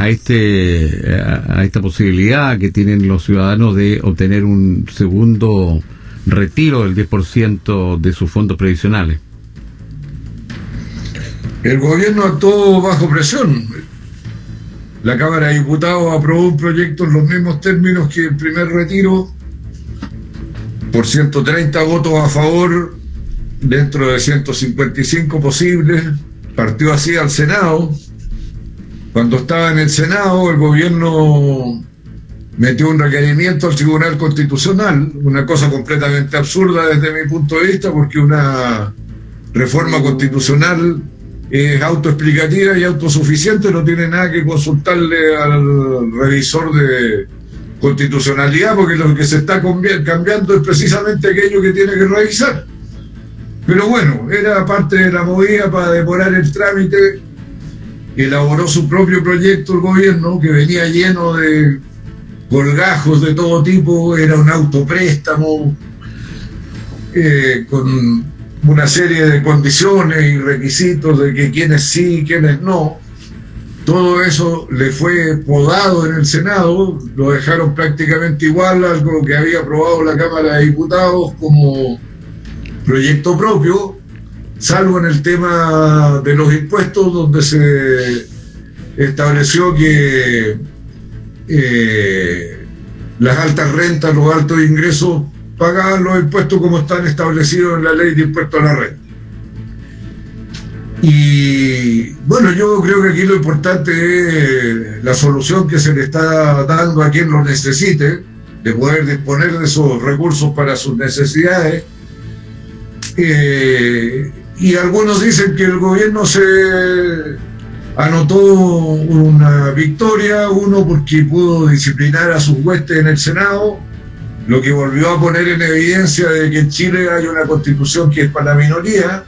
a este a esta posibilidad que tienen los ciudadanos de obtener un segundo retiro del 10% de sus fondos previsionales. El gobierno actuó bajo presión. La Cámara de Diputados aprobó un proyecto en los mismos términos que el primer retiro, por 130 votos a favor, dentro de 155 posibles, partió así al Senado. Cuando estaba en el Senado, el gobierno metió un requerimiento al Tribunal Constitucional, una cosa completamente absurda desde mi punto de vista, porque una reforma constitucional es autoexplicativa y autosuficiente, no tiene nada que consultarle al revisor de constitucionalidad, porque lo que se está cambiando es precisamente aquello que tiene que revisar. Pero bueno, era parte de la movida para demorar el trámite. Elaboró su propio proyecto el gobierno, que venía lleno de colgajos de todo tipo, era un autopréstamo eh, con una serie de condiciones y requisitos de que quienes sí quienes no. Todo eso le fue podado en el Senado, lo dejaron prácticamente igual a lo que había aprobado la Cámara de Diputados como proyecto propio, salvo en el tema de los impuestos, donde se estableció que eh, las altas rentas, los altos ingresos pagaban los impuestos como están establecidos en la ley de impuestos a la renta. Y bueno, yo creo que aquí lo importante es la solución que se le está dando a quien lo necesite, de poder disponer de esos recursos para sus necesidades. Eh, y algunos dicen que el gobierno se anotó una victoria, uno porque pudo disciplinar a sus huestes en el Senado, lo que volvió a poner en evidencia de que en Chile hay una constitución que es para la minoría.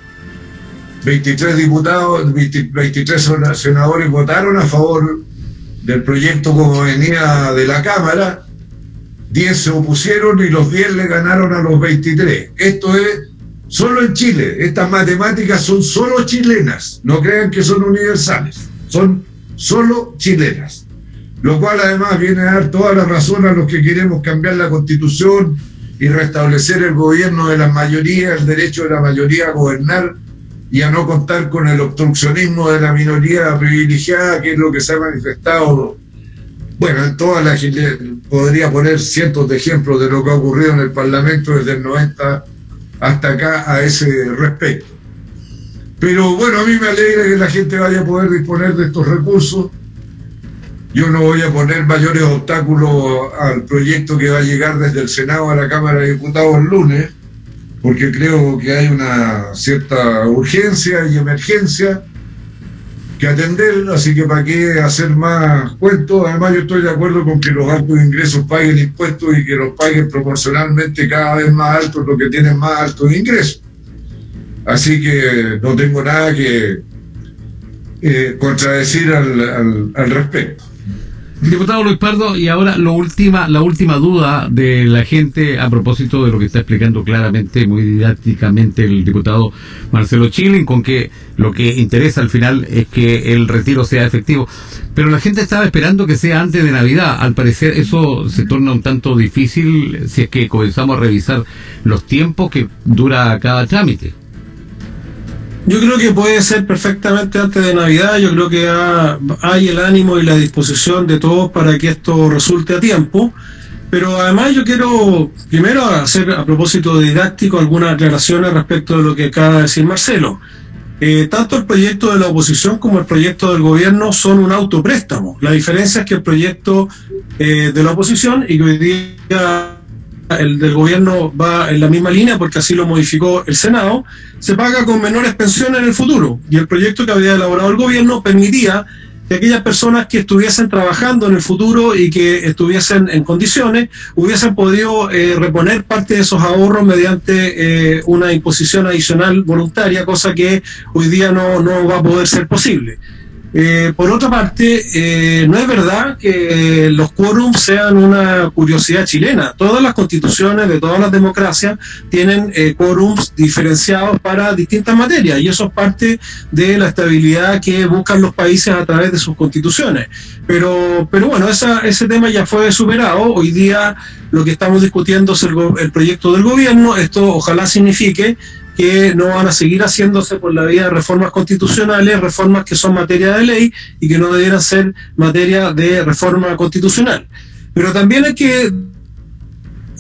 23 diputados, 23 senadores votaron a favor del proyecto como venía de la Cámara, 10 se opusieron y los 10 le ganaron a los 23. Esto es Solo en Chile, estas matemáticas son solo chilenas, no crean que son universales, son solo chilenas. Lo cual además viene a dar toda la razón a los que queremos cambiar la constitución y restablecer el gobierno de la mayoría, el derecho de la mayoría a gobernar y a no contar con el obstruccionismo de la minoría privilegiada, que es lo que se ha manifestado. Bueno, en todas las podría poner cientos de ejemplos de lo que ha ocurrido en el Parlamento desde el 90 hasta acá a ese respecto. Pero bueno, a mí me alegra que la gente vaya a poder disponer de estos recursos. Yo no voy a poner mayores obstáculos al proyecto que va a llegar desde el Senado a la Cámara de Diputados el lunes, porque creo que hay una cierta urgencia y emergencia que atender, así que para qué hacer más cuentos. Además, yo estoy de acuerdo con que los altos ingresos paguen impuestos y que los paguen proporcionalmente cada vez más altos los que tienen más altos ingresos. Así que no tengo nada que eh, contradecir al respecto. Diputado Luis Pardo, y ahora lo última, la última duda de la gente a propósito de lo que está explicando claramente, muy didácticamente el diputado Marcelo Chilin, con que lo que interesa al final es que el retiro sea efectivo. Pero la gente estaba esperando que sea antes de Navidad. Al parecer eso se torna un tanto difícil si es que comenzamos a revisar los tiempos que dura cada trámite. Yo creo que puede ser perfectamente antes de Navidad, yo creo que hay el ánimo y la disposición de todos para que esto resulte a tiempo, pero además yo quiero primero hacer a propósito didáctico algunas aclaraciones respecto de lo que acaba de decir Marcelo. Eh, tanto el proyecto de la oposición como el proyecto del gobierno son un autopréstamo. La diferencia es que el proyecto eh, de la oposición y que hoy día el del gobierno va en la misma línea porque así lo modificó el Senado, se paga con menores pensiones en el futuro. Y el proyecto que había elaborado el gobierno permitía que aquellas personas que estuviesen trabajando en el futuro y que estuviesen en condiciones hubiesen podido eh, reponer parte de esos ahorros mediante eh, una imposición adicional voluntaria, cosa que hoy día no, no va a poder ser posible. Eh, por otra parte, eh, no es verdad que los quórums sean una curiosidad chilena. Todas las constituciones de todas las democracias tienen eh, quórums diferenciados para distintas materias y eso es parte de la estabilidad que buscan los países a través de sus constituciones. Pero, pero bueno, ese tema ya fue superado. Hoy día lo que estamos discutiendo es el, el proyecto del gobierno. Esto ojalá signifique que no van a seguir haciéndose por la vía de reformas constitucionales, reformas que son materia de ley y que no debieran ser materia de reforma constitucional. Pero también hay que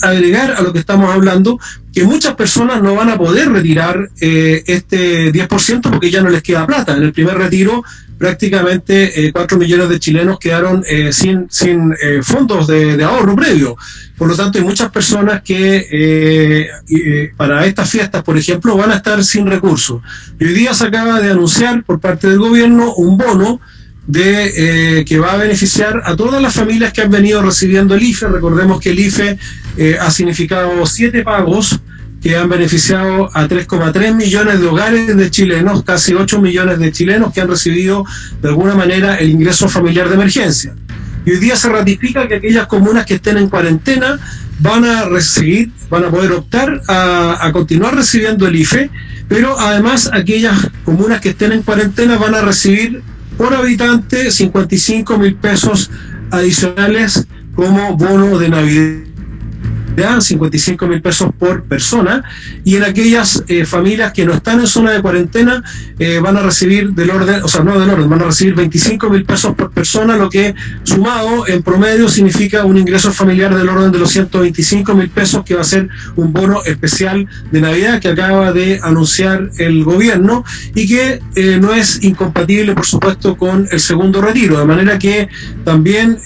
agregar a lo que estamos hablando que muchas personas no van a poder retirar eh, este 10% porque ya no les queda plata. En el primer retiro prácticamente eh, 4 millones de chilenos quedaron eh, sin, sin eh, fondos de, ahorro previo. Por lo tanto, hay muchas personas que eh, para estas fiestas, por ejemplo, van a estar sin recursos. Y hoy día se acaba de anunciar por parte del gobierno un bono de eh, que va a beneficiar a todas las familias que han venido recibiendo el IFE. Recordemos que el IFE eh, ha significado siete pagos que han beneficiado a 3,3 millones de hogares de chilenos, casi 8 millones de chilenos que han recibido de alguna manera el ingreso familiar de emergencia. Y hoy día se ratifica que aquellas comunas que estén en cuarentena van a recibir, van a poder optar a, a continuar recibiendo el IFE, pero además aquellas comunas que estén en cuarentena van a recibir por habitante 55 mil pesos adicionales como bono de Navidad 55 mil pesos por persona, y en aquellas eh, familias que no están en zona de cuarentena eh, van a recibir del orden, o sea, no del orden, van a recibir 25 mil pesos por persona, lo que sumado en promedio significa un ingreso familiar del orden de los 125 mil pesos, que va a ser un bono especial de Navidad que acaba de anunciar el gobierno y que eh, no es incompatible, por supuesto, con el segundo retiro, de manera que también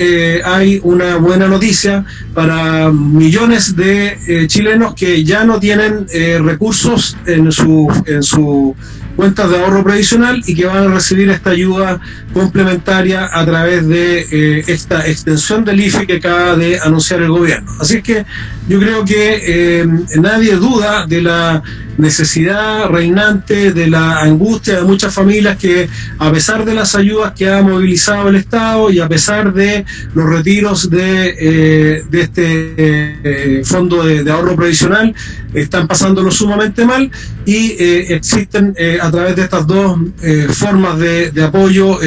hay una buena noticia para millones de eh, chilenos que ya no tienen eh, recursos en su, en su cuentas de ahorro previsional y que van a recibir esta ayuda complementaria a través de eh, esta extensión del IFE que acaba de anunciar el gobierno. Así que yo creo que nadie duda de la necesidad reinante, de la angustia de muchas familias que a pesar de las ayudas que ha movilizado el Estado y a pesar de los retiros de, eh, de este eh, fondo de, ahorro previsional, están pasándolo sumamente mal y eh, existen a través de estas dos formas de, de apoyo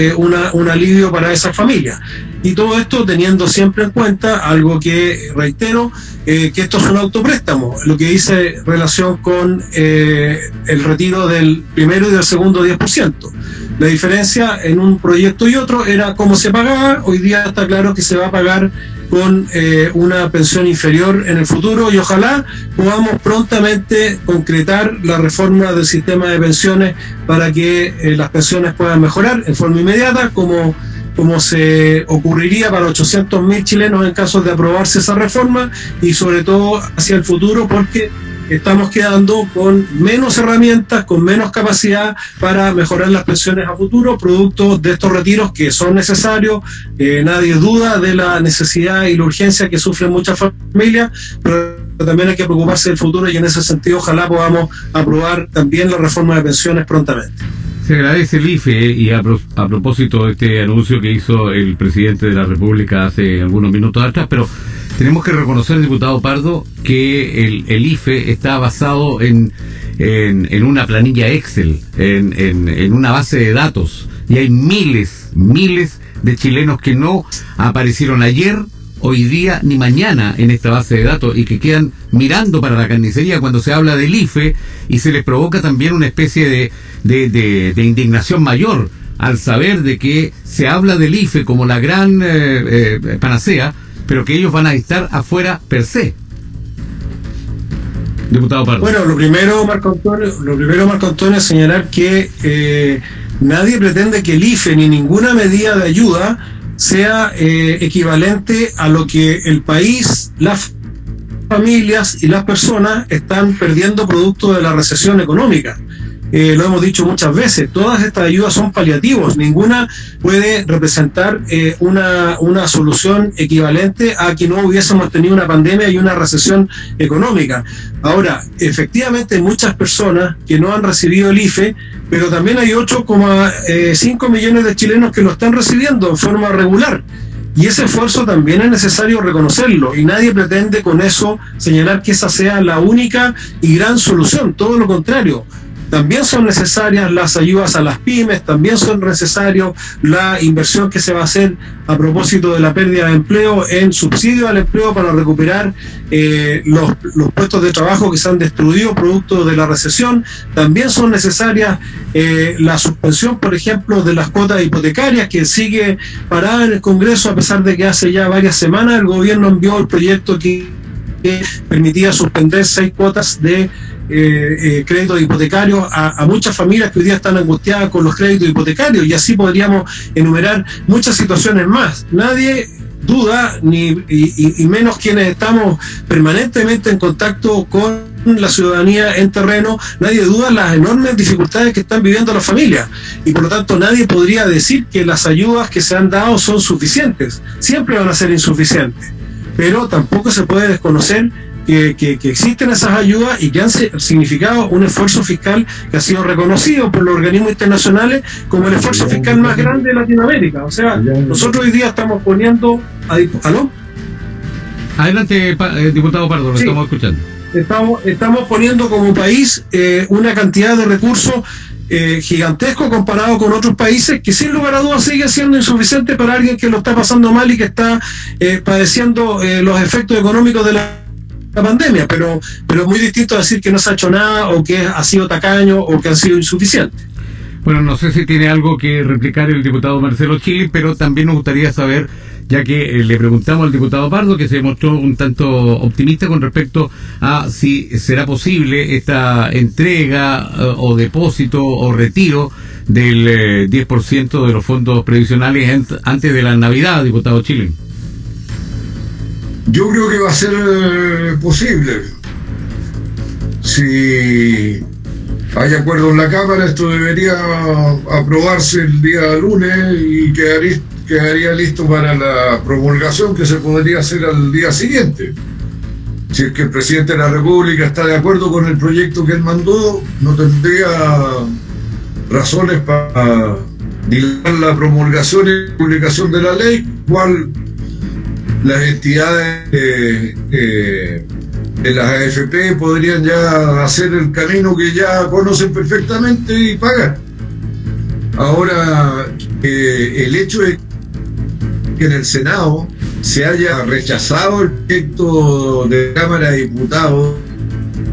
un alivio para esas familias. Y todo esto teniendo siempre en cuenta algo que reitero, que esto es un autopréstamo, lo que dice relación con el retiro del primero y del segundo 10%. La diferencia en un proyecto y otro era cómo se pagaba, hoy día está claro que se va a pagar con eh, una pensión inferior en el futuro y ojalá podamos prontamente concretar la reforma del sistema de pensiones para que eh, las pensiones puedan mejorar en forma inmediata como como se ocurriría para 800.000 chilenos en caso de aprobarse esa reforma y sobre todo hacia el futuro porque estamos quedando con menos herramientas, con menos capacidad para mejorar las pensiones a futuro, producto de estos retiros que son necesarios. Eh, nadie duda de la necesidad y la urgencia que sufren muchas familias, pero también hay que preocuparse del futuro y en ese sentido ojalá podamos aprobar también la reforma de pensiones prontamente. Se agradece el IFE y a, pro, a, propósito de este anuncio que hizo el presidente de la República hace algunos minutos atrás, pero tenemos que reconocer, diputado Pardo, que el, el IFE está basado en, en, en una planilla Excel, en, en, una base de datos, y hay miles, miles de chilenos que no aparecieron ayer, hoy día ni mañana en esta base de datos y que quedan mirando para la carnicería cuando se habla del IFE y se les provoca también una especie de, de, de, indignación mayor al saber de que se habla del IFE como la gran eh, eh, panacea, pero que ellos van a estar afuera per se. Diputado Pardo. Bueno, lo primero, Marco Antonio, lo primero, Marco Antonio, es señalar que eh, nadie pretende que el IFE ni ninguna medida de ayuda sea eh, equivalente a lo que el país, las familias y las personas están perdiendo producto de la recesión económica. Eh, lo hemos dicho muchas veces, todas estas ayudas son paliativos, ninguna puede representar eh, una, una solución equivalente a que no hubiésemos tenido una pandemia y una recesión económica. Ahora, efectivamente muchas personas que no han recibido el IFE, pero también hay 8,5 millones de chilenos que lo están recibiendo en forma regular. Y ese esfuerzo también es necesario reconocerlo y nadie pretende con eso señalar que esa sea la única y gran solución, todo lo contrario también son necesarias las ayudas a las pymes, también son necesarios la inversión que se va a hacer a propósito de la pérdida de empleo en subsidio al empleo para recuperar eh, los, puestos de trabajo que se han destruido producto de la recesión. También son necesarias eh, la suspensión, por ejemplo, de las cuotas hipotecarias que sigue parada en el Congreso a pesar de que hace ya varias semanas el gobierno envió el proyecto que permitía suspender seis cuotas de eh, eh, créditos hipotecarios a, muchas familias que hoy día están angustiadas con los créditos hipotecarios y así podríamos enumerar muchas situaciones más. Nadie duda, ni y, menos quienes estamos permanentemente en contacto con la ciudadanía en terreno, nadie duda las enormes dificultades que están viviendo las familias. Y por lo tanto nadie podría decir que las ayudas que se han dado son suficientes, siempre van a ser insuficientes, pero tampoco se puede desconocer que, existen esas ayudas y que han significado un esfuerzo fiscal que ha sido reconocido por los organismos internacionales como el esfuerzo fiscal más grande de Latinoamérica. O sea, nosotros hoy día estamos poniendo... ¿Aló? Adelante, eh, diputado Pardo, lo estamos escuchando. Estamos, estamos poniendo como país eh, una cantidad de recursos eh, gigantesco comparado con otros países que sin lugar a dudas sigue siendo insuficiente para alguien que lo está pasando mal y que está padeciendo los efectos económicos de la la pandemia, pero, pero es muy distinto decir que no se ha hecho nada o que ha sido tacaño o que ha sido insuficiente. Bueno, no sé si tiene algo que replicar el diputado Marcelo Chile, pero también nos gustaría saber, ya que eh, le preguntamos al diputado Pardo, que se mostró un tanto optimista con respecto a si será posible esta entrega eh, o depósito o retiro del 10% eh, de los fondos previsionales antes de la Navidad, diputado Chile. Yo creo que va a ser eh, posible. Si hay acuerdo en la Cámara, esto debería aprobarse el día lunes y quedaría, quedaría listo para la promulgación que se podría hacer al día siguiente. Si es que el presidente de la República está de acuerdo con el proyecto que él mandó, no tendría razones para dilatar la promulgación y publicación de la ley, cual las entidades de las AFP podrían ya hacer el camino que ya conocen perfectamente y pagar. Ahora, eh, el hecho de que en el Senado se haya rechazado el proyecto de Cámara de Diputados,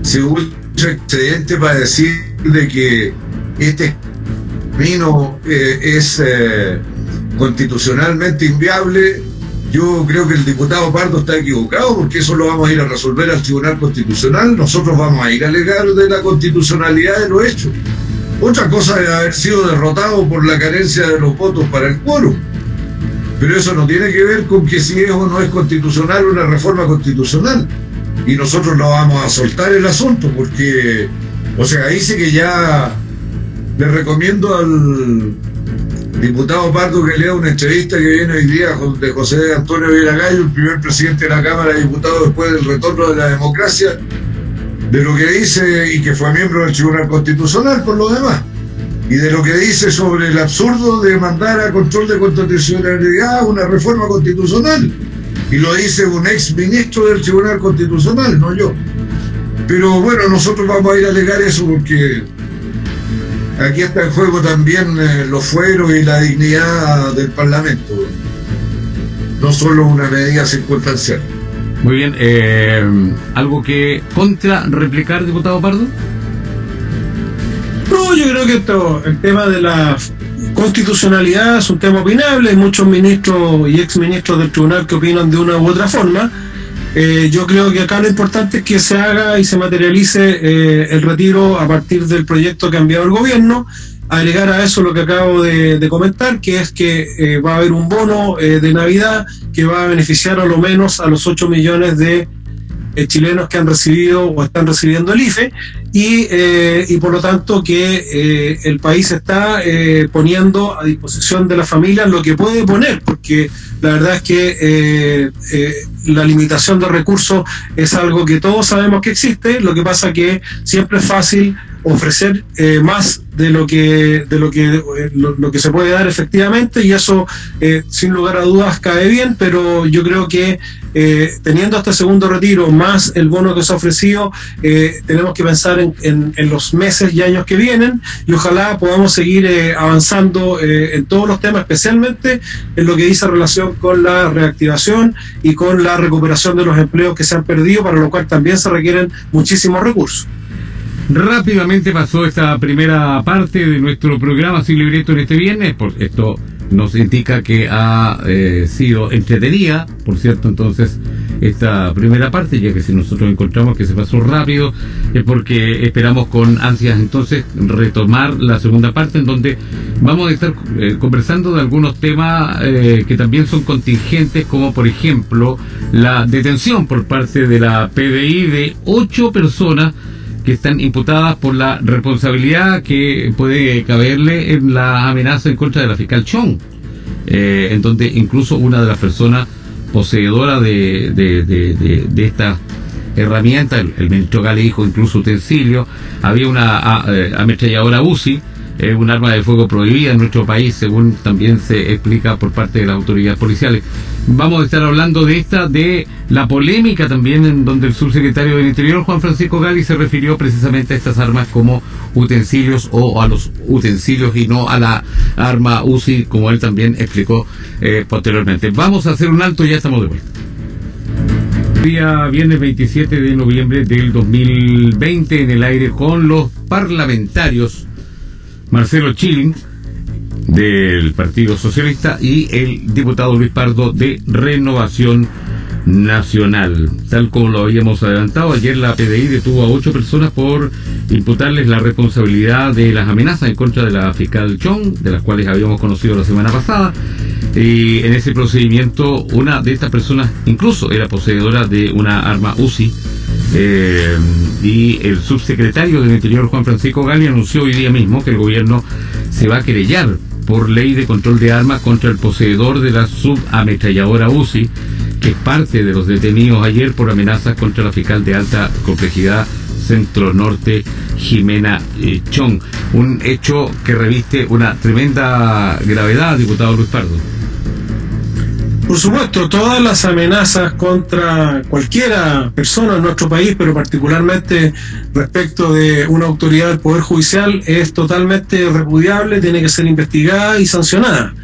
se usa excedente para decir de que este camino eh, es eh, constitucionalmente inviable yo creo que el diputado Pardo está equivocado porque eso lo vamos a ir a resolver al Tribunal Constitucional. Nosotros vamos a ir a alegar de la constitucionalidad de lo hecho. Otra cosa es haber sido derrotado por la carencia de los votos para el quórum. Pero eso no tiene que ver con que si es o no es constitucional una reforma constitucional. Y nosotros no vamos a soltar el asunto porque, o sea, ahí sí que ya le recomiendo al, diputado Pardo que lea una entrevista que viene hoy día de José Antonio Gallo, el primer presidente de la Cámara de Diputados después del retorno de la democracia, de lo que dice y que fue miembro del Tribunal Constitucional por lo demás, y de lo que dice sobre el absurdo de mandar a control de constitucionalidad una reforma constitucional. Y lo dice un ex ministro del Tribunal Constitucional, no yo. Pero bueno, nosotros vamos a ir a alegar eso porque aquí está en juego también eh, los fueros y la dignidad del Parlamento, no solo una medida circunstancial. Muy bien, eh, ¿algo que contra replicar, diputado Pardo? No, yo creo que esto, el tema de la constitucionalidad es un tema opinable, hay muchos ministros y exministros del tribunal que opinan de una u otra forma eh, yo creo que acá lo importante es que se haga y se materialice eh, el retiro a partir del proyecto que ha enviado el gobierno. Agregar a eso lo que acabo de, comentar, que es que eh, va a haber un bono de Navidad que va a beneficiar a lo menos a los 8 millones de eh, chilenos que han recibido o están recibiendo el IFE y, eh, y por lo tanto que eh, el país está poniendo a disposición de la familia lo que puede poner, porque la verdad es que la limitación de recursos es algo que todos sabemos que existe, lo que pasa que siempre es fácil ofrecer eh, más de lo que de lo que eh, lo, que se puede dar efectivamente y eso eh, sin lugar a dudas cae bien pero yo creo que teniendo este segundo retiro más el bono que se ha ofrecido tenemos que pensar en, en, los meses y años que vienen y ojalá podamos seguir avanzando en todos los temas especialmente en lo que dice relación con la reactivación y con la recuperación de los empleos que se han perdido para lo cual también se requieren muchísimos recursos Rápidamente pasó esta primera parte de nuestro programa Sin Libreto en este viernes, por esto nos indica que ha eh, sido entretenida, por cierto, entonces esta primera parte, ya que si nosotros encontramos que se pasó rápido, es porque esperamos con ansias entonces retomar la segunda parte en donde vamos a estar eh, conversando de algunos temas eh, que también son contingentes, como por ejemplo la detención por parte de la PDI de ocho personas que están imputadas por la responsabilidad que puede caberle en la amenaza en contra de la fiscal Chong, eh, en donde incluso una de las personas poseedoras de, de, de, esta herramienta, el, ministro Gale dijo incluso utensilio, había una eh, ametralladora UCI, es un arma de fuego prohibida en nuestro país, según también se explica por parte de las autoridades policiales. Vamos a estar hablando de esta, de la polémica también en donde el subsecretario del Interior, Juan Francisco Gali, se refirió precisamente a estas armas como utensilios o a los utensilios y no a la arma UCI, como él también explicó eh, posteriormente. Vamos a hacer un alto y ya estamos de vuelta. Día viernes 27 de noviembre del 2020 en el aire con los parlamentarios Marcelo Chilling del Partido Socialista y el diputado Luis Pardo de Renovación Nacional. Tal como lo habíamos adelantado, ayer la PDI detuvo a ocho personas por imputarles la responsabilidad de las amenazas en contra de la fiscal Chong, de las cuales habíamos conocido la semana pasada. Y en ese procedimiento, una de estas personas incluso era poseedora de una arma UCI eh, y el subsecretario del Interior, Juan Francisco Gali, anunció hoy día mismo que el gobierno se va a querellar por ley de control de armas contra el poseedor de la subametralladora UCI, que es parte de los detenidos ayer por amenazas contra la fiscal de alta complejidad Centro Norte, Jimena eh, Chong. Un hecho que reviste una tremenda gravedad, diputado Luis Pardo. Por supuesto, todas las amenazas contra cualquiera persona en nuestro país, pero particularmente respecto de una autoridad del Poder Judicial, es totalmente repudiable, tiene que ser investigada y sancionada.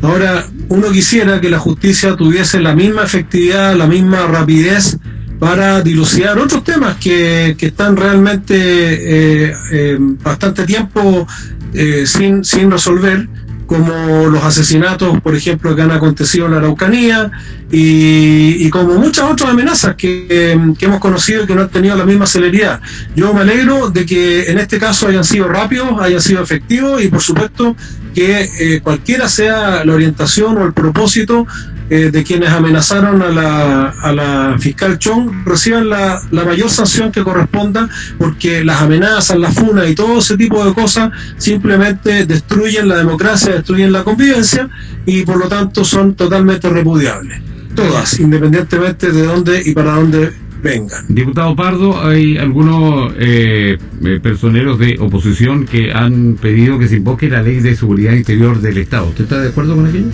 Ahora, uno quisiera que la justicia tuviese la misma efectividad, la misma rapidez para dilucidar otros temas que, están realmente eh, eh, bastante tiempo eh, sin, sin resolver como los asesinatos, por ejemplo, que han acontecido en la Araucanía y, como muchas otras amenazas que, hemos conocido y que no han tenido la misma celeridad. Yo me alegro de que en este caso hayan sido rápidos, hayan sido efectivos y por supuesto que eh, cualquiera sea la orientación o el propósito eh, de quienes amenazaron a la, a la fiscal Chong reciban la, la, mayor sanción que corresponda, porque las amenazas, las funas y todo ese tipo de cosas simplemente destruyen la democracia, destruyen la convivencia y por lo tanto son totalmente repudiables. Todas, independientemente de dónde y para dónde vengan. Diputado Pardo, hay algunos eh, eh, personeros de oposición que han pedido que se invoque la ley de seguridad interior del Estado. ¿Usted está de acuerdo con aquello?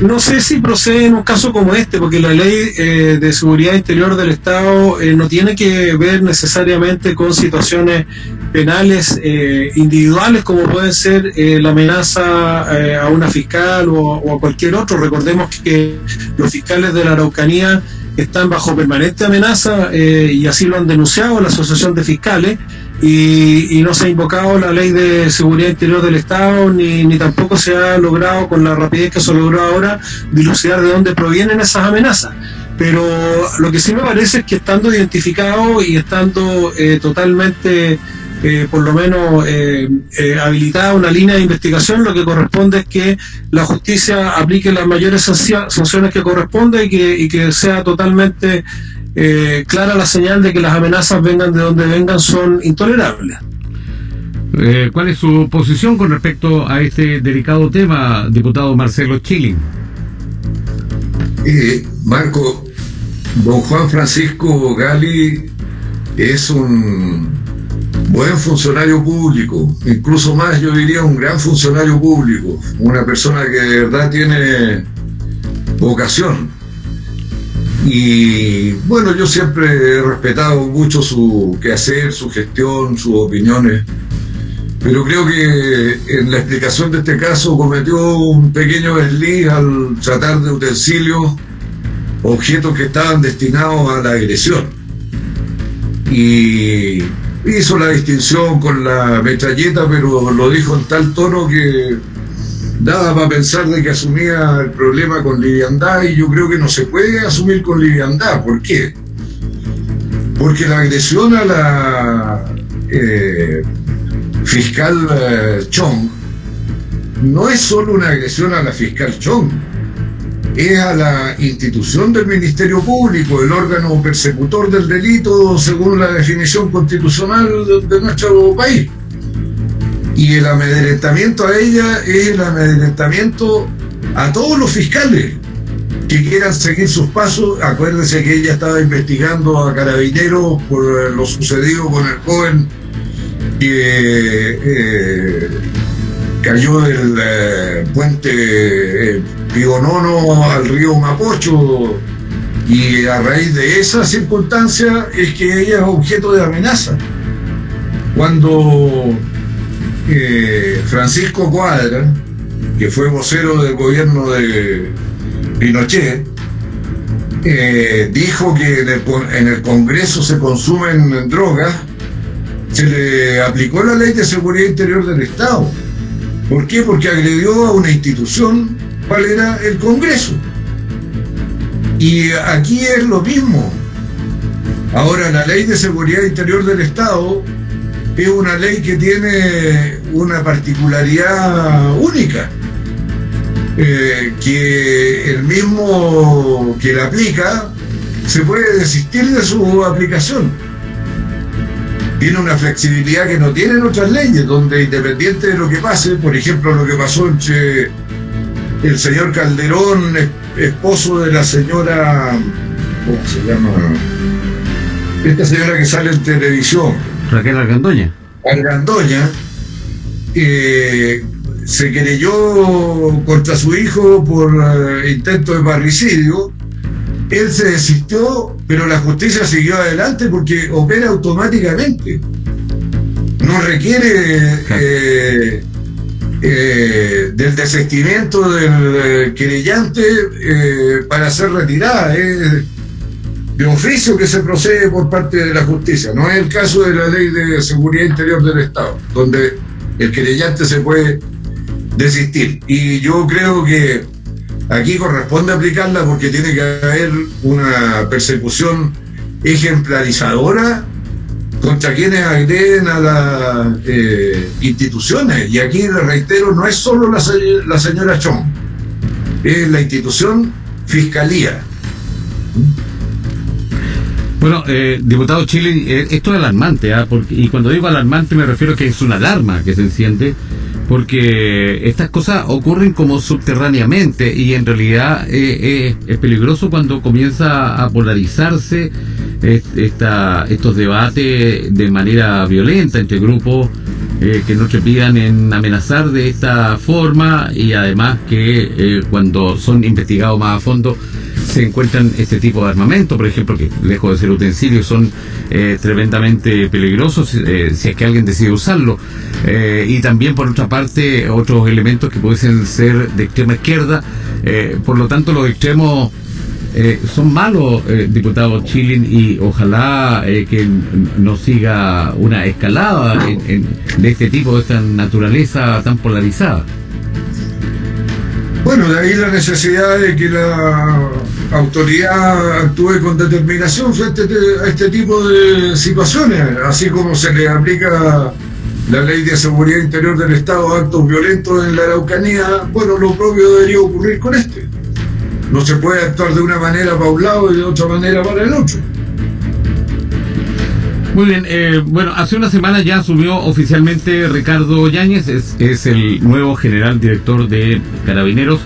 No sé si procede en un caso como este, porque la ley eh, de seguridad interior del Estado eh, no tiene que ver necesariamente con situaciones penales eh, individuales como pueden ser la amenaza a una fiscal o, a cualquier otro. Recordemos que los fiscales de la Araucanía están bajo permanente amenaza y así lo han denunciado la Asociación de Fiscales y, no se ha invocado la ley de seguridad interior del Estado, ni, ni tampoco se ha logrado, con la rapidez que se logró ahora, dilucidar de dónde provienen esas amenazas. Pero lo que sí me parece es que estando identificado y estando eh, totalmente eh, por lo menos eh, eh, habilitada una línea de investigación, lo que corresponde es que la justicia aplique las mayores sanciones que corresponde y que, y que sea totalmente clara la señal de que las amenazas vengan de donde vengan son intolerables. ¿Cuál es su posición con respecto a este delicado tema, diputado Marcelo Chilling? Marco, don Juan Francisco Gali es un buen funcionario público, incluso más yo diría un gran funcionario público, una persona que de verdad tiene vocación. Y bueno, yo siempre he respetado mucho su quehacer, su gestión, sus opiniones, pero creo que en la explicación de este caso cometió un pequeño desliz al tratar de utensilios, objetos que estaban destinados a la agresión. Y hizo la distinción con la metralleta, pero lo dijo en tal tono que daba para pensar de que asumía el problema con liviandad y yo creo que no se puede asumir con liviandad. ¿Por qué? Porque la agresión a la eh, fiscal eh, Chong no es solo una agresión a la fiscal Chong, es a la institución del Ministerio Público, el órgano persecutor del delito según la definición constitucional de, nuestro país. Y el amedrentamiento a ella es el amedrentamiento a todos los fiscales que quieran seguir sus pasos. Acuérdense que ella estaba investigando a carabineros por lo sucedido con el joven que eh, cayó del eh, puente eh, Pigonono al río Mapocho y a raíz de esa circunstancia es que ella es objeto de amenaza. Cuando eh, Francisco Cuadra, que fue vocero del gobierno de Pinochet, dijo que en el, en el, Congreso se consumen drogas, se le aplicó la ley de seguridad interior del Estado ¿Por qué? Porque agredió a una institución, ¿cuál era el Congreso? Y aquí es lo mismo. Ahora, la ley de seguridad interior del Estado es una ley que tiene una particularidad única, eh, que el mismo que la aplica se puede desistir de su aplicación tiene una flexibilidad que no tienen otras leyes, donde independiente de lo que pase, por ejemplo, lo que pasó entre el señor Calderón, esposo de la señora, ¿cómo se llama? Esta señora que sale en televisión. Raquel Argandoña. Argandoña, eh, se querelló contra su hijo por eh, intento de parricidio él se desistió, pero la justicia siguió adelante porque opera automáticamente. No requiere eh, eh, del desistimiento del querellante para ser retirada. De oficio que se procede por parte de la justicia. No es el caso de la ley de seguridad interior del Estado, donde el querellante se puede desistir. Y yo creo que Aquí corresponde aplicarla porque tiene que haber una persecución ejemplarizadora contra quienes agreden a las eh, instituciones. Y aquí, le reitero, no es solo la, la señora Chong, es la institución Fiscalía. Bueno, eh, diputado Chile, eh, esto es alarmante, ¿ah? y cuando digo alarmante me refiero a que es una alarma que se enciende porque estas cosas ocurren como subterráneamente y en realidad eh, eh, es peligroso cuando comienza a polarizarse esta, estos debates de manera violenta entre grupos eh, que no se pidan en amenazar de esta forma y además que cuando son investigados más a fondo se encuentran este tipo de armamento, por ejemplo, que lejos de ser utensilios son eh, tremendamente peligrosos eh, si es que alguien decide usarlo. Eh, y también, por otra parte, otros elementos que pueden ser de extrema izquierda. por lo tanto, los extremos son malos, diputado Chilin, y ojalá que no siga una escalada de este tipo, de esta naturaleza tan polarizada. Bueno, de ahí la necesidad de que la autoridad actúe con determinación frente a este tipo de situaciones, así como se le aplica la ley de seguridad interior del Estado a actos violentos en la Araucanía, bueno, lo propio debería ocurrir con este. No se puede actuar de una manera para un lado y de otra manera para el otro. Muy bien, eh, bueno, hace una semana ya asumió oficialmente Ricardo Yáñez, es, el nuevo general director de Carabineros,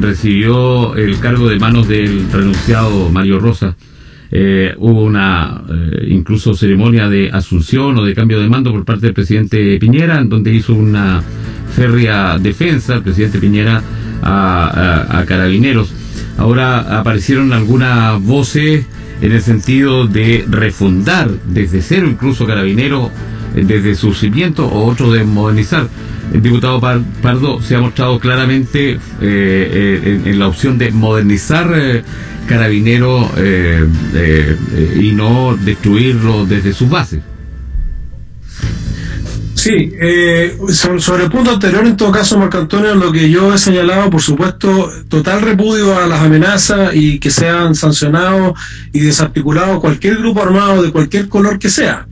recibió el cargo de manos del renunciado Mario Rosa. Eh, hubo una eh, incluso ceremonia de asunción o de cambio de mando por parte del presidente Piñera, en donde hizo una férrea defensa el presidente Piñera a Carabineros. Ahora aparecieron algunas voces en el sentido de refundar desde cero incluso Carabineros eh, desde su cimiento o otro de modernizar. El diputado Pardo se ha mostrado claramente eh, eh, en, la opción de modernizar Carabineros y no destruirlo desde sus bases. Sí, eh, sobre, el punto anterior, en todo caso, Marco Antonio, lo que yo he señalado, por supuesto, total repudio a las amenazas y que sean sancionados y desarticulados cualquier grupo armado de cualquier color que sea.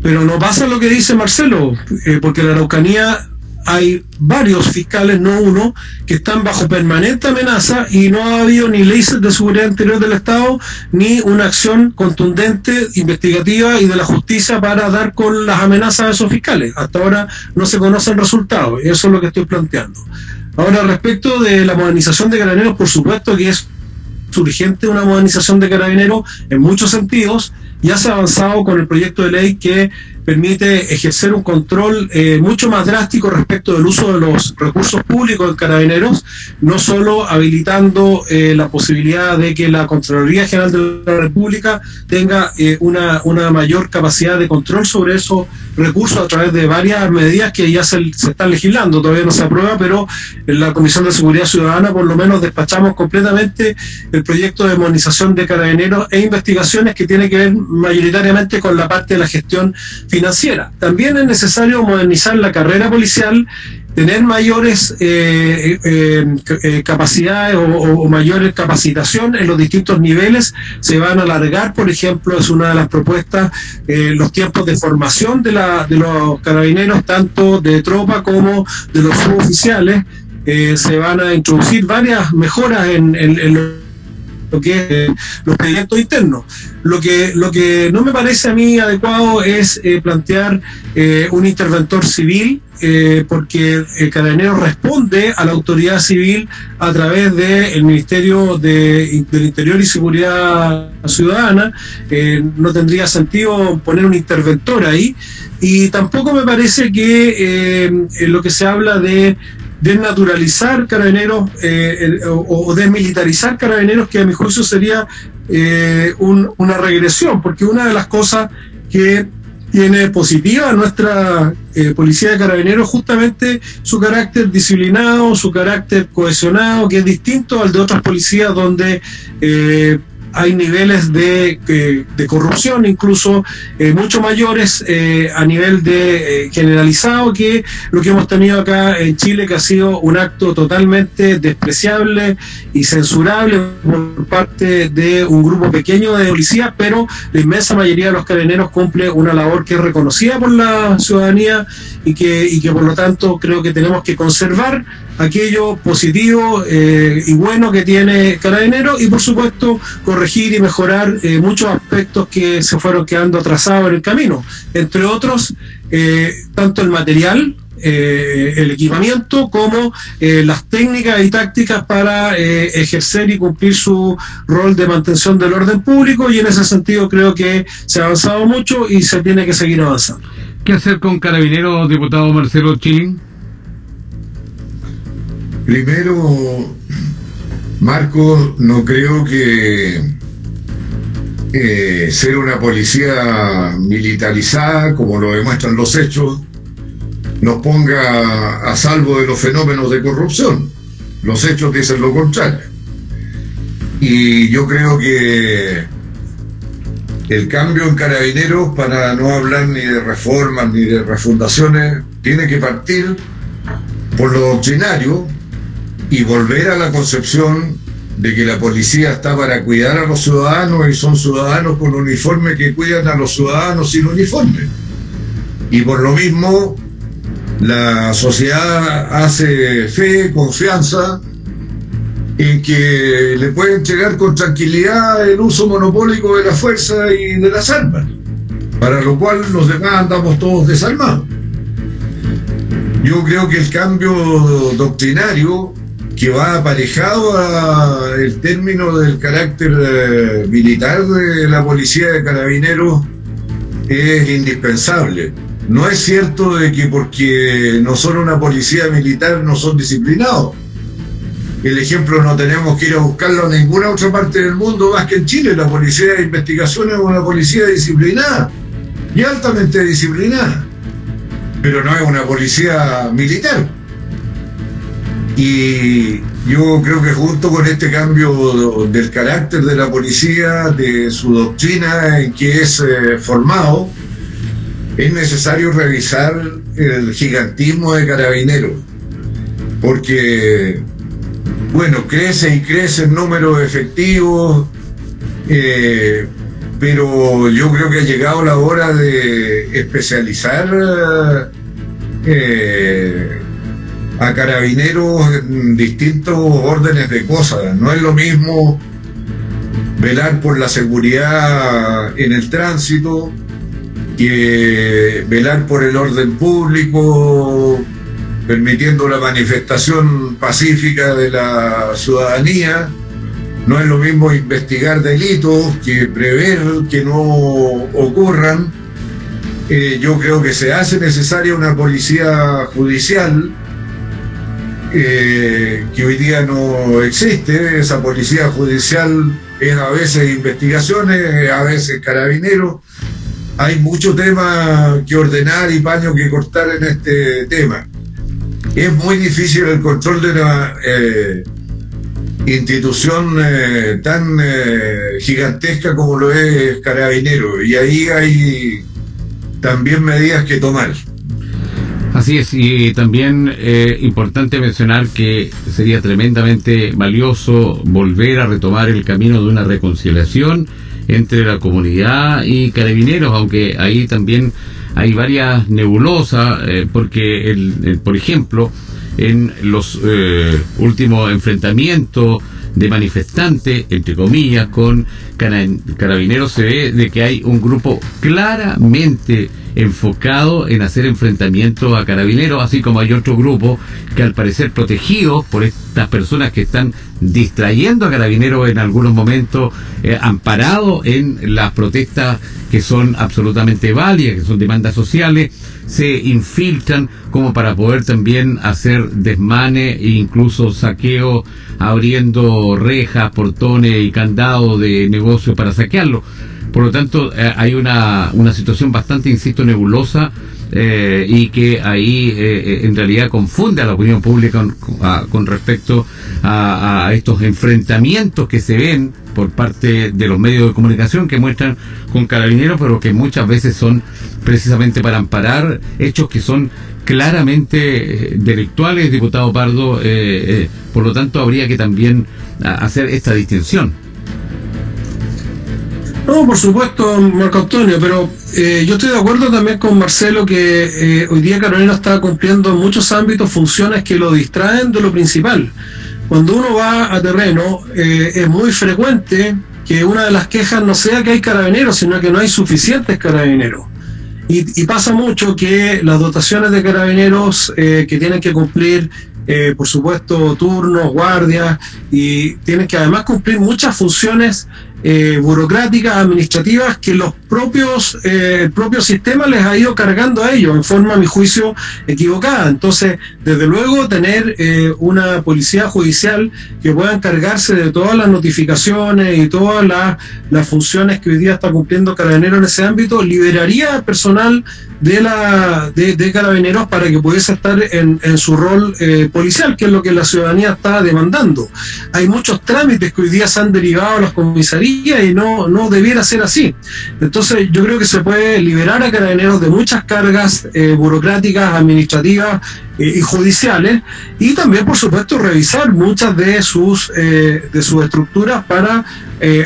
Pero no pasa lo que dice Marcelo, eh, porque la Araucanía hay varios fiscales, no uno, que están bajo permanente amenaza y no ha habido ni leyes de seguridad interior del Estado ni una acción contundente, investigativa y de la justicia para dar con las amenazas de esos fiscales. Hasta ahora no se conocen resultados, eso es lo que estoy planteando. Ahora, respecto de la modernización de carabineros, por supuesto que es urgente una modernización de carabineros en muchos sentidos. Ya se ha avanzado con el proyecto de ley que permite ejercer un control eh, mucho más drástico respecto del uso de los recursos públicos en carabineros, no solo habilitando eh, la posibilidad de que la Contraloría General de la República tenga eh, una, una mayor capacidad de control sobre esos recursos a través de varias medidas que ya se, se están legislando, todavía no se aprueba, pero en la Comisión de Seguridad Ciudadana por lo menos despachamos completamente el proyecto de modernización de carabineros e investigaciones que tiene que ver mayoritariamente con la parte de la gestión financiera. También es necesario modernizar la carrera policial, tener mayores eh, eh, eh, capacidades o, mayores capacitación en los distintos niveles. Se van a alargar, por ejemplo, es una de las propuestas, los tiempos de formación de, la, de los carabineros, tanto de tropa como de los suboficiales. se van a introducir varias mejoras en, en, en lo que es eh, los proyectos internos. Lo que, lo que no me parece a mí adecuado es eh, plantear eh, un interventor civil, porque el carabinero responde a la autoridad civil a través del Ministerio de, del Interior y Seguridad Ciudadana. no tendría sentido poner un interventor ahí. Y tampoco me parece que lo que se habla de desnaturalizar carabineros eh, o, desmilitarizar carabineros, que a mi juicio sería eh, una regresión, porque una de las cosas que tiene positiva nuestra eh, policía de carabineros justamente su carácter disciplinado, su carácter cohesionado, que es distinto al de otras policías donde hay niveles de, de corrupción incluso eh, mucho mayores eh, a nivel de eh, generalizado que lo que hemos tenido acá en Chile, que ha sido un acto totalmente despreciable y censurable por parte de un grupo pequeño de policías, pero la inmensa mayoría de los carabineros cumple una labor que es reconocida por la ciudadanía y que, y que por lo tanto creo que tenemos que conservar aquello positivo eh, y bueno que tiene Carabinero y por supuesto corregir y mejorar eh, muchos aspectos que se fueron quedando atrasados en el camino, entre otros eh, tanto el material, el equipamiento como las técnicas y tácticas para ejercer y cumplir su rol de mantención del orden público y en ese sentido creo que se ha avanzado mucho y se tiene que seguir avanzando. ¿Qué hacer con Carabinero, diputado Marcelo Chilin? Primero, Marco, no creo que eh, ser una policía militarizada, como lo demuestran los hechos, nos ponga a salvo de los fenómenos de corrupción. Los hechos dicen lo contrario. Y yo creo que el cambio en carabineros, para no hablar ni de reformas ni de refundaciones, tiene que partir por lo doctrinario, y volver a la concepción de que la policía está para cuidar a los ciudadanos y son ciudadanos con uniforme que cuidan a los ciudadanos sin uniforme. Y por lo mismo, la sociedad hace fe, confianza en que le pueden llegar con tranquilidad el uso monopólico de la fuerza y de las armas, para lo cual los demás andamos todos desarmados. Yo creo que el cambio doctrinario que va aparejado al término del carácter eh, militar de la policía de carabineros es indispensable. No es cierto de que porque no son una policía militar no son disciplinados. El ejemplo no tenemos que ir a buscarlo en ninguna otra parte del mundo más que en Chile. La policía de investigación es una policía disciplinada y altamente disciplinada, pero no es una policía militar. Y yo creo que junto con este cambio del carácter de la policía, de su doctrina en que es eh, formado, es necesario revisar el gigantismo de carabineros, porque, bueno, crece y crece el número de efectivos, eh, pero yo creo que ha llegado la hora de especializar eh, a carabineros en distintos órdenes de cosas. No es lo mismo velar por la seguridad en el tránsito que velar por el orden público, permitiendo la manifestación pacífica de la ciudadanía. No es lo mismo investigar delitos que prever que no ocurran. Eh, yo creo que se hace necesaria una policía judicial eh, que hoy día no existe. Esa policía judicial es a veces investigaciones, a veces carabineros. Hay mucho tema que ordenar y paño que cortar en este tema. Es muy difícil el control de una eh, institución eh, tan gigantesca como lo es Carabinero y ahí hay también medidas que tomar. Así es, y también eh, importante mencionar que sería tremendamente valioso volver a retomar el camino de una reconciliación entre la comunidad y carabineros, aunque ahí también hay varias nebulosas, eh, porque, el, por ejemplo, en los eh, últimos enfrentamientos de manifestantes, entre comillas, con carabineros, se ve de que hay un grupo claramente enfocado en hacer enfrentamientos a carabineros, así como hay otro grupo que al parecer protegidos por estas personas que están distrayendo a carabineros en algunos momentos, eh, amparados en las protestas que son absolutamente válidas, que son demandas sociales, se infiltran como para poder también hacer desmanes e incluso saqueo abriendo rejas, portones y candados de negocio para saquearlo. Por lo tanto, eh, hay una, una situación bastante, insisto, nebulosa eh, y que ahí eh, en realidad confunde a la opinión pública con, respecto a, estos enfrentamientos que se ven por parte de los medios de comunicación que muestran con carabineros, pero que muchas veces son precisamente para amparar hechos que son claramente delictuales, diputado Pardo. por lo tanto, habría que también hacer esta distinción. No, por supuesto, Marco Antonio, pero eh, yo estoy de acuerdo también con Marcelo que eh, hoy día Carolina está cumpliendo en muchos ámbitos funciones que lo distraen de lo principal. Cuando uno va a terreno, eh, es muy frecuente que una de las quejas no sea que hay carabineros, sino que no hay suficientes carabineros. Y, y pasa mucho que las dotaciones de carabineros que tienen que cumplir por supuesto, turnos, guardias, y tienen que además cumplir muchas funciones eh, burocráticas, administrativas, que los propios, eh, el propio sistema les ha ido cargando a ellos en forma, a mi juicio, equivocada. Entonces, desde luego, tener eh, una policía judicial que pueda encargarse de todas las notificaciones y todas las, las funciones que hoy día está cumpliendo Carabinero en ese ámbito, liberaría personal de la de, carabineros para que pudiese estar en, en su rol eh, policial, que es lo que la ciudadanía está demandando. Hay muchos trámites que hoy día se han derivado a las comisarías y no, no debiera ser así. Entonces, yo creo que se puede liberar a carabineros de muchas cargas eh, burocráticas, administrativas y judiciales y también por supuesto revisar muchas de sus, eh, de sus estructuras para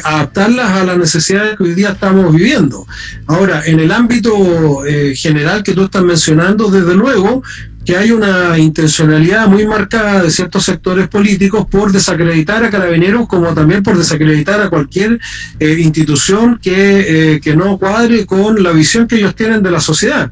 adaptarlas a las necesidades que hoy día estamos viviendo. Ahora, en el ámbito general que tú estás mencionando, desde luego, que hay una intencionalidad muy marcada de ciertos sectores políticos por desacreditar a carabineros como también por desacreditar a cualquier eh, institución que, eh, que no cuadre con la visión que ellos tienen de la sociedad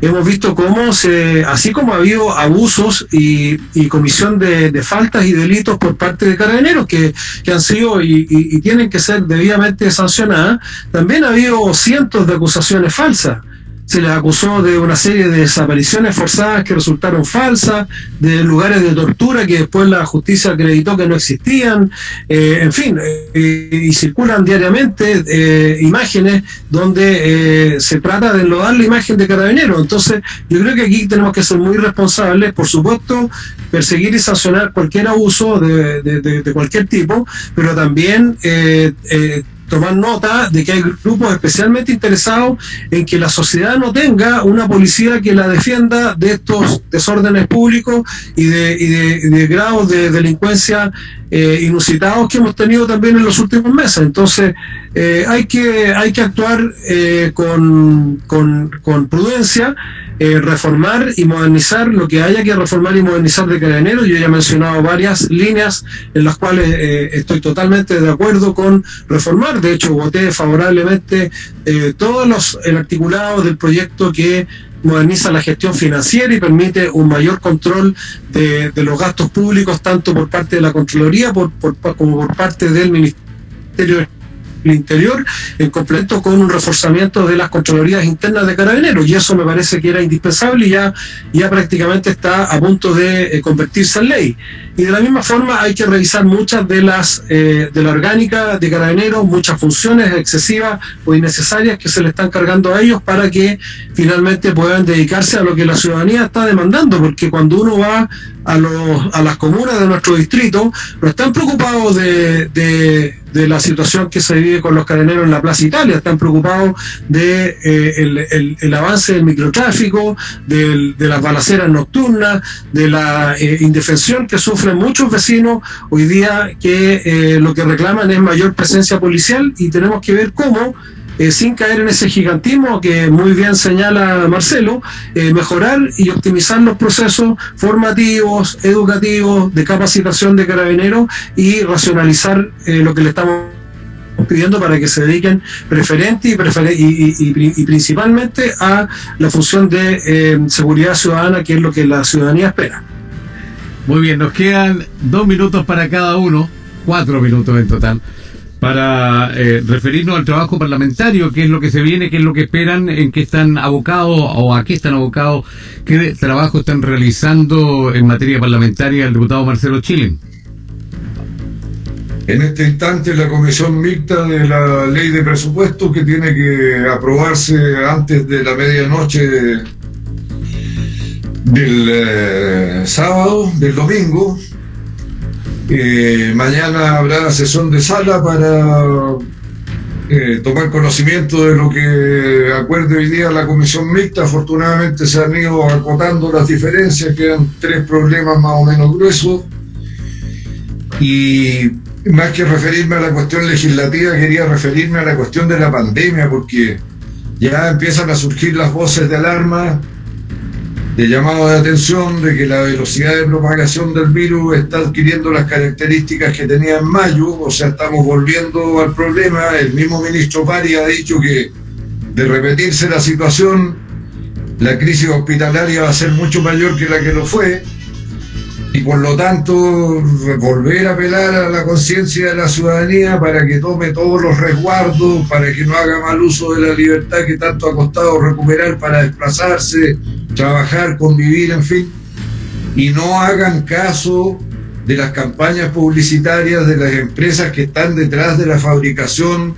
hemos visto cómo se, así como ha habido abusos y, comisión de, faltas y delitos por parte de carabineros que, han sido y, y, tienen que ser debidamente sancionadas, también ha habido cientos de acusaciones falsas se les acusó de una serie de desapariciones forzadas que resultaron falsas, de lugares de tortura que después la justicia acreditó que no existían, eh, en fin, eh, y circulan diariamente eh, imágenes donde se trata de enlodar la imagen de carabineros. Entonces, yo creo que aquí tenemos que ser muy responsables, por supuesto, perseguir y sancionar cualquier abuso de, de cualquier tipo, pero también tomar nota de que hay grupos especialmente interesados en que la sociedad no tenga una policía que la defienda de estos desórdenes públicos y de, y de, grados de delincuencia eh, inusitados que hemos tenido también en los últimos meses. Entonces, eh, hay, que, hay que actuar eh, con, con prudencia eh, reformar y modernizar lo que haya que reformar y modernizar de Carabineros. Yo ya he mencionado varias líneas en las cuales eh, estoy totalmente de acuerdo con reformar. De hecho, voté favorablemente eh, todos los el articulado del proyecto que moderniza la gestión financiera y permite un mayor control de, los gastos públicos, tanto por parte de la Contraloría por, como por parte del Ministerio el interior en completo con un reforzamiento de las Contralorías internas de Carabineros y eso me parece que era indispensable y ya, ya prácticamente está a punto de eh, convertirse en ley. Y de la misma forma hay que revisar muchas de las eh, de la orgánica de Carabineros, muchas funciones excesivas o innecesarias que se le están cargando a ellos para que finalmente puedan dedicarse a lo que la ciudadanía está demandando, porque cuando uno va a, los, a las comunas de nuestro distrito, no están preocupados de, de, la situación que se vive con los carabineros en la Plaza Italia, están preocupados de eh, el, el, avance del microtráfico, de, las balaceras nocturnas, de la eh, indefensión que sufren muchos vecinos hoy día que eh, lo que reclaman es mayor presencia policial y tenemos que ver cómo eh, sin caer en ese gigantismo que muy bien señala Marcelo, eh, mejorar y optimizar los procesos formativos, educativos, de capacitación de carabineros y racionalizar eh, lo que le estamos pidiendo para que se dediquen preferente y, y, principalmente a la función de seguridad ciudadana, que es lo que la ciudadanía espera. Muy bien, nos quedan dos minutos para cada uno, cuatro minutos en total para eh, referirnos al trabajo parlamentario, qué es lo que se viene, qué es lo que esperan, en qué están abocados o a qué están abocados, qué trabajo están realizando en materia parlamentaria el diputado Marcelo Chile. En este instante la comisión mixta de la ley de presupuesto que tiene que aprobarse antes de la medianoche del eh, sábado, del domingo, eh, mañana habrá sesión de sala para eh, tomar conocimiento de lo que acuerde hoy día la comisión mixta. Afortunadamente se han ido acotando las diferencias, quedan tres problemas más o menos gruesos. Y más que referirme a la cuestión legislativa, quería referirme a la cuestión de la pandemia, porque ya empiezan a surgir las voces de alarma de llamado de atención de que la velocidad de propagación del virus está adquiriendo las características que tenía en mayo, o sea, estamos volviendo al problema. El mismo ministro Pari ha dicho que de repetirse la situación, la crisis hospitalaria va a ser mucho mayor que la que lo fue y por lo tanto volver a apelar a la conciencia de la ciudadanía para que tome todos los resguardos, para que no haga mal uso de la libertad que tanto ha costado recuperar para desplazarse, trabajar, convivir, en fin, y no hagan caso de las campañas publicitarias de las empresas que están detrás de la fabricación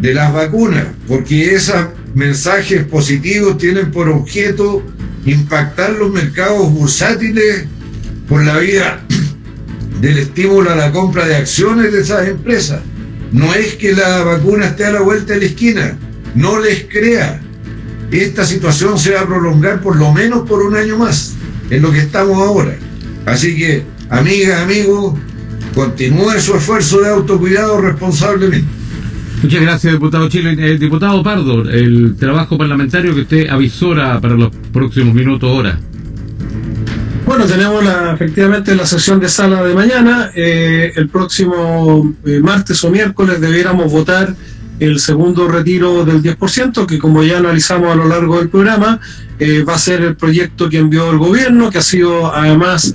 de las vacunas, porque esos mensajes positivos tienen por objeto impactar los mercados bursátiles por la vía del estímulo a la compra de acciones de esas empresas. No es que la vacuna esté a la vuelta de la esquina, no les crea. Esta situación se va a prolongar por lo menos por un año más, en lo que estamos ahora. Así que, amigas, amigos, continúe su esfuerzo de autocuidado responsablemente. Muchas gracias, diputado Chile. Eh, diputado Pardo, el trabajo parlamentario que usted avisora para los próximos minutos, horas. Bueno, tenemos la, efectivamente la sesión de sala de mañana. Eh, el próximo eh, martes o miércoles debiéramos votar el segundo retiro del 10%, que como ya analizamos a lo largo del programa, eh, va a ser el proyecto que envió el gobierno, que ha sido además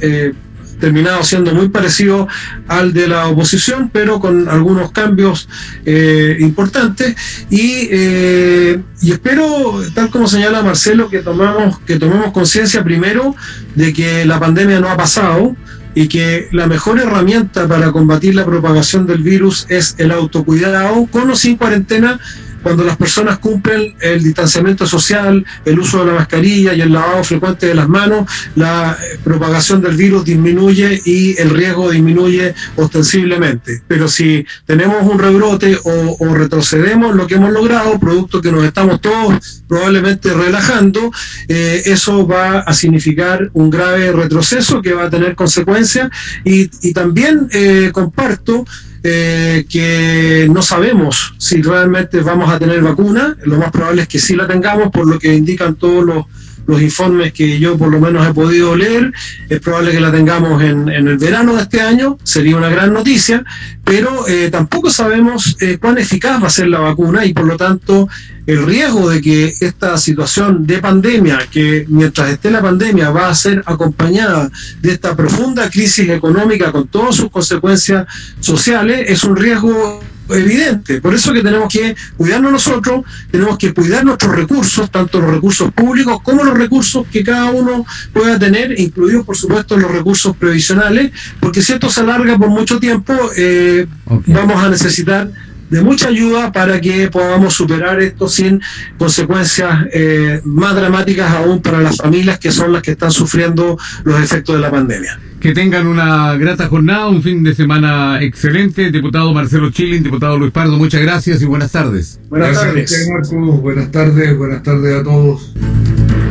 terminado siendo muy parecido al de la oposición, pero con algunos cambios eh, importantes. Y, eh, y, espero, tal como señala Marcelo, que tomamos, que tomemos conciencia primero de que la pandemia no ha pasado y que la mejor herramienta para combatir la propagación del virus es el autocuidado, con o sin cuarentena, cuando las personas cumplen el distanciamiento social, el uso de la mascarilla y el lavado frecuente de las manos, la propagación del virus disminuye y el riesgo disminuye ostensiblemente. Pero si tenemos un rebrote o, retrocedemos lo que hemos logrado, producto que nos estamos todos probablemente relajando, eh, eso va a significar un grave retroceso que va a tener consecuencias y, también eh, comparto eh, que no sabemos si realmente vamos a tener vacuna. Lo más probable es que sí la tengamos, por lo que indican todos los los informes que yo por lo menos he podido leer, es probable que la tengamos en, el verano de este año, sería una gran noticia, pero eh, tampoco sabemos eh, cuán eficaz va a ser la vacuna y por lo tanto el riesgo de que esta situación de pandemia, que mientras esté la pandemia va a ser acompañada de esta profunda crisis económica con todas sus consecuencias sociales, es un riesgo evidente. Por eso que tenemos que cuidarnos nosotros, tenemos que cuidar nuestros recursos, tanto los recursos públicos como los recursos que cada uno pueda tener, incluidos por supuesto los recursos previsionales, porque si esto se alarga por mucho tiempo, eh, vamos a necesitar de mucha ayuda para que podamos superar esto sin consecuencias eh, más dramáticas aún para las familias que son las que están sufriendo los efectos de la pandemia. Que tengan una grata jornada, un fin de semana excelente. Diputado Marcelo Chilin, diputado Luis Pardo, muchas gracias y buenas tardes. Buenas tardes. Buenas tardes, buenas tardes a todos.